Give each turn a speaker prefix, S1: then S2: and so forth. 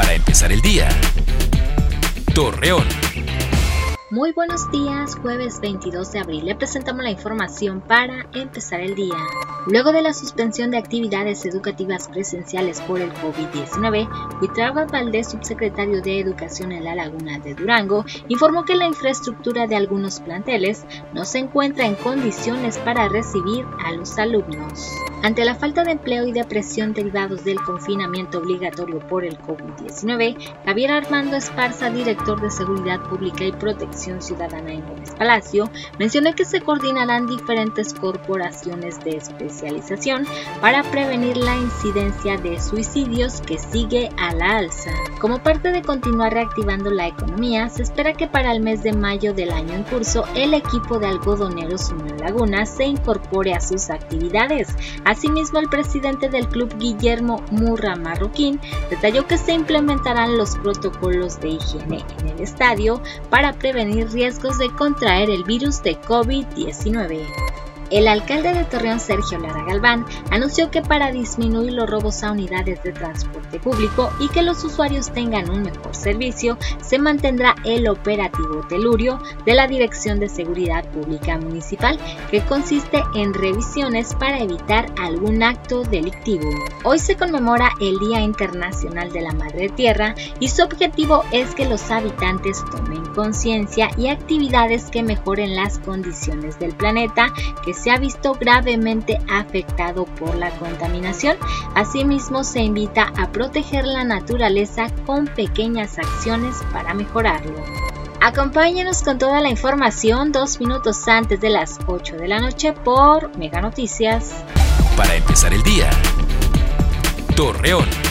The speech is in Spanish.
S1: Para empezar el día. Torreón.
S2: Muy buenos días, jueves 22 de abril. Le presentamos la información para empezar el día. Luego de la suspensión de actividades educativas presenciales por el COVID-19, Huitraba Valdés, subsecretario de Educación en la Laguna de Durango, informó que la infraestructura de algunos planteles no se encuentra en condiciones para recibir a los alumnos. Ante la falta de empleo y de presión derivados del confinamiento obligatorio por el COVID-19, Javier Armando Esparza, director de Seguridad Pública y Protección Ciudadana en Gómez Palacio, mencionó que se coordinarán diferentes corporaciones de especialización para prevenir la incidencia de suicidios que sigue a la alza. Como parte de continuar reactivando la economía, se espera que para el mes de mayo del año en curso el equipo de algodoneros Unión Laguna se incorpore a sus actividades Asimismo, el presidente del club Guillermo Murra Marroquín detalló que se implementarán los protocolos de higiene en el estadio para prevenir riesgos de contraer el virus de COVID-19. El alcalde de Torreón, Sergio Lara Galván, anunció que para disminuir los robos a unidades de transporte público y que los usuarios tengan un mejor servicio, se mantendrá el operativo telurio de la Dirección de Seguridad Pública Municipal, que consiste en revisiones para evitar algún acto delictivo. Hoy se conmemora el Día Internacional de la Madre Tierra y su objetivo es que los habitantes tomen conciencia y actividades que mejoren las condiciones del planeta, que se ha visto gravemente afectado por la contaminación. Asimismo, se invita a proteger la naturaleza con pequeñas acciones para mejorarlo. Acompáñenos con toda la información dos minutos antes de las 8 de la noche por Mega Noticias.
S1: Para empezar el día. Torreón.